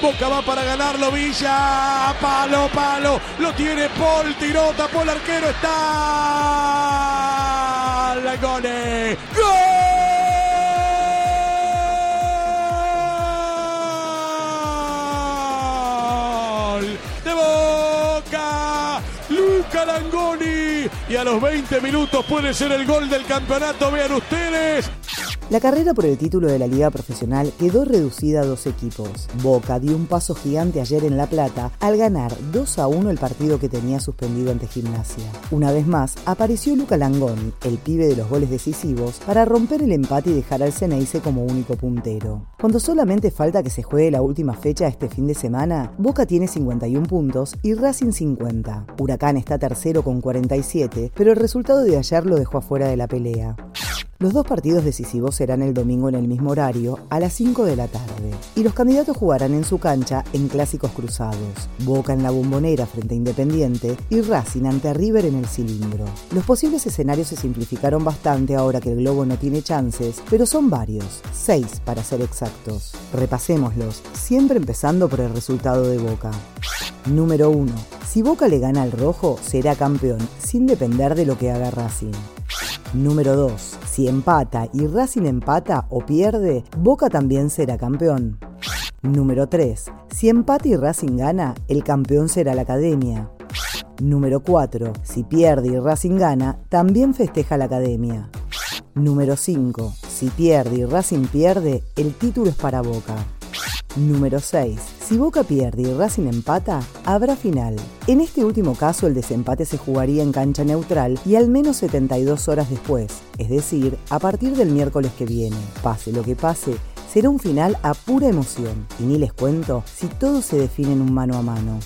Boca va para ganarlo, Villa. Palo, palo. Lo tiene Paul. Tiró, tapó arquero. Está. Langone. ¡Gol! De Boca. Luca Langoni. Y a los 20 minutos puede ser el gol del campeonato. Vean ustedes. La carrera por el título de la liga profesional quedó reducida a dos equipos. Boca dio un paso gigante ayer en La Plata al ganar 2 a 1 el partido que tenía suspendido ante Gimnasia. Una vez más, apareció Luca Langoni, el pibe de los goles decisivos, para romper el empate y dejar al Ceneice como único puntero. Cuando solamente falta que se juegue la última fecha este fin de semana, Boca tiene 51 puntos y Racing 50. Huracán está tercero con 47, pero el resultado de ayer lo dejó afuera de la pelea. Los dos partidos decisivos serán el domingo en el mismo horario, a las 5 de la tarde, y los candidatos jugarán en su cancha en clásicos cruzados, Boca en la bombonera frente a Independiente y Racing ante River en el cilindro. Los posibles escenarios se simplificaron bastante ahora que el globo no tiene chances, pero son varios, seis para ser exactos. Repasémoslos, siempre empezando por el resultado de Boca. Número 1. Si Boca le gana al rojo, será campeón, sin depender de lo que haga Racing. Número 2. Si empata y Racing empata o pierde, Boca también será campeón. Número 3. Si empata y Racing gana, el campeón será la academia. Número 4. Si pierde y Racing gana, también festeja la academia. Número 5. Si pierde y Racing pierde, el título es para Boca. Número 6. Si Boca pierde y Racing empata, habrá final. En este último caso el desempate se jugaría en cancha neutral y al menos 72 horas después, es decir, a partir del miércoles que viene. Pase lo que pase, será un final a pura emoción. Y ni les cuento si todo se define en un mano a mano.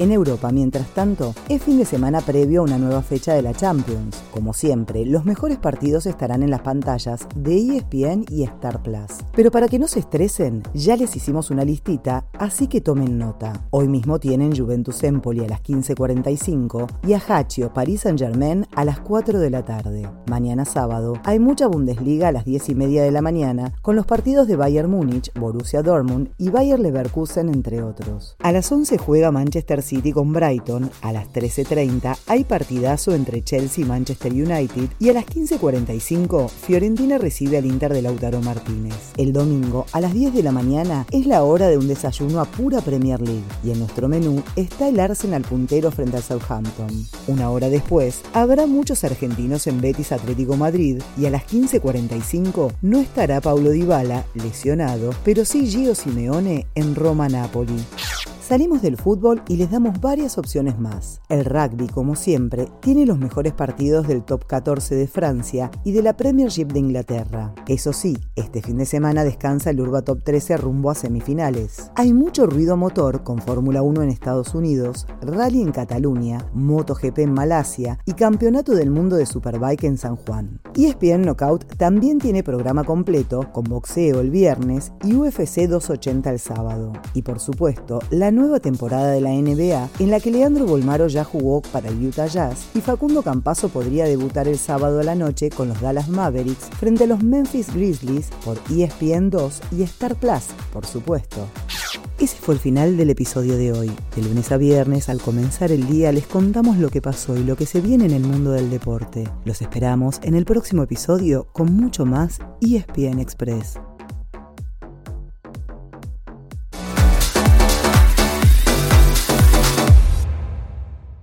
En Europa, mientras tanto, es fin de semana previo a una nueva fecha de la Champions. Como siempre, los mejores partidos estarán en las pantallas de ESPN y Star Plus. Pero para que no se estresen, ya les hicimos una listita, así que tomen nota. Hoy mismo tienen Juventus Empoli a las 15.45 y Ajaccio Paris Saint Germain a las 4 de la tarde. Mañana sábado hay mucha Bundesliga a las 10 y media de la mañana con los partidos de Bayern Múnich, Borussia Dortmund y Bayer Leverkusen entre otros. A las 11 juega Manchester City con Brighton, a las 13.30 hay partidazo entre Chelsea y Manchester United y a las 15.45 Fiorentina recibe al Inter de Lautaro Martínez. El domingo a las 10 de la mañana es la hora de un desayuno a pura Premier League y en nuestro menú está el Arsenal puntero frente al Southampton. Una hora después habrá muchos argentinos en Betis Atlético Madrid y a las 15.45 no estará Paulo Dybala, lesionado, pero sí Gio Simeone en Roma-Napoli. Salimos del fútbol y les damos varias opciones más. El rugby, como siempre, tiene los mejores partidos del top 14 de Francia y de la Premiership de Inglaterra. Eso sí, este fin de semana descansa el Urba Top 13 rumbo a semifinales. Hay mucho ruido motor con Fórmula 1 en Estados Unidos, Rally en Cataluña, MotoGP en Malasia y Campeonato del Mundo de Superbike en San Juan. ESPN Knockout también tiene programa completo con boxeo el viernes y UFC 280 el sábado. Y por supuesto, la nueva temporada de la NBA en la que Leandro Bolmaro ya jugó para el Utah Jazz y Facundo Campazo podría debutar el sábado a la noche con los Dallas Mavericks frente a los Memphis Grizzlies por ESPN 2 y Star Plus, por supuesto. Ese fue el final del episodio de hoy. De lunes a viernes, al comenzar el día, les contamos lo que pasó y lo que se viene en el mundo del deporte. Los esperamos en el próximo episodio con mucho más ESPN Express.